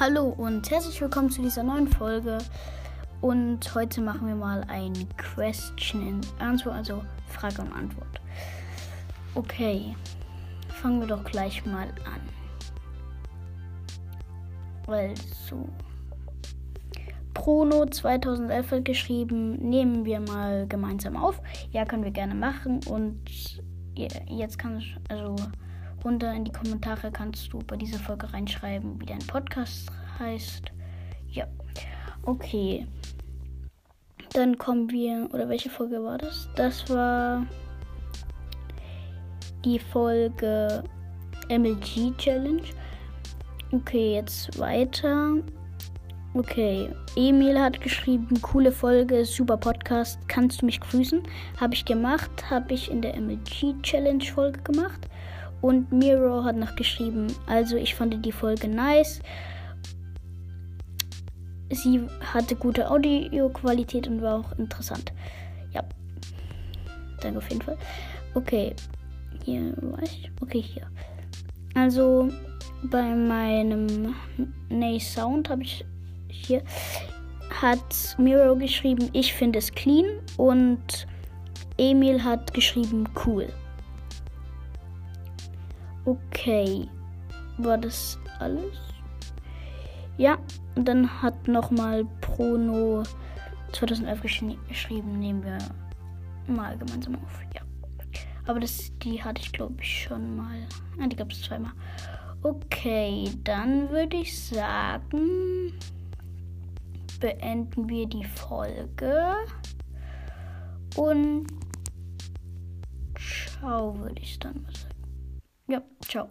Hallo und herzlich willkommen zu dieser neuen Folge. Und heute machen wir mal ein Question and Answer, also Frage und Antwort. Okay, fangen wir doch gleich mal an. Also, Prono 2011 hat geschrieben, nehmen wir mal gemeinsam auf. Ja, können wir gerne machen. Und jetzt kann ich, also runter in die Kommentare kannst du bei dieser Folge reinschreiben, wie dein Podcast heißt. Ja. Okay. Dann kommen wir. Oder welche Folge war das? Das war die Folge MLG Challenge. Okay, jetzt weiter. Okay, Emil hat geschrieben, coole Folge, super Podcast, kannst du mich grüßen? Habe ich gemacht, habe ich in der MLG Challenge Folge gemacht. Und Miro hat noch geschrieben, also ich fand die Folge nice. Sie hatte gute Audioqualität und war auch interessant. Ja. Danke auf jeden Fall. Okay. Hier war ich. Okay, hier. Also bei meinem Nay Sound habe ich hier hat Miro geschrieben, ich finde es clean und Emil hat geschrieben cool. Okay. War das alles? Ja, und dann hat nochmal Prono 2011 geschrieben, nehmen wir mal gemeinsam auf. Ja. Aber das, die hatte ich glaube ich schon mal. Ah, die gab es zweimal. Okay, dann würde ich sagen, beenden wir die Folge. Und ciao, würde ich dann mal sagen. Ja, ciao.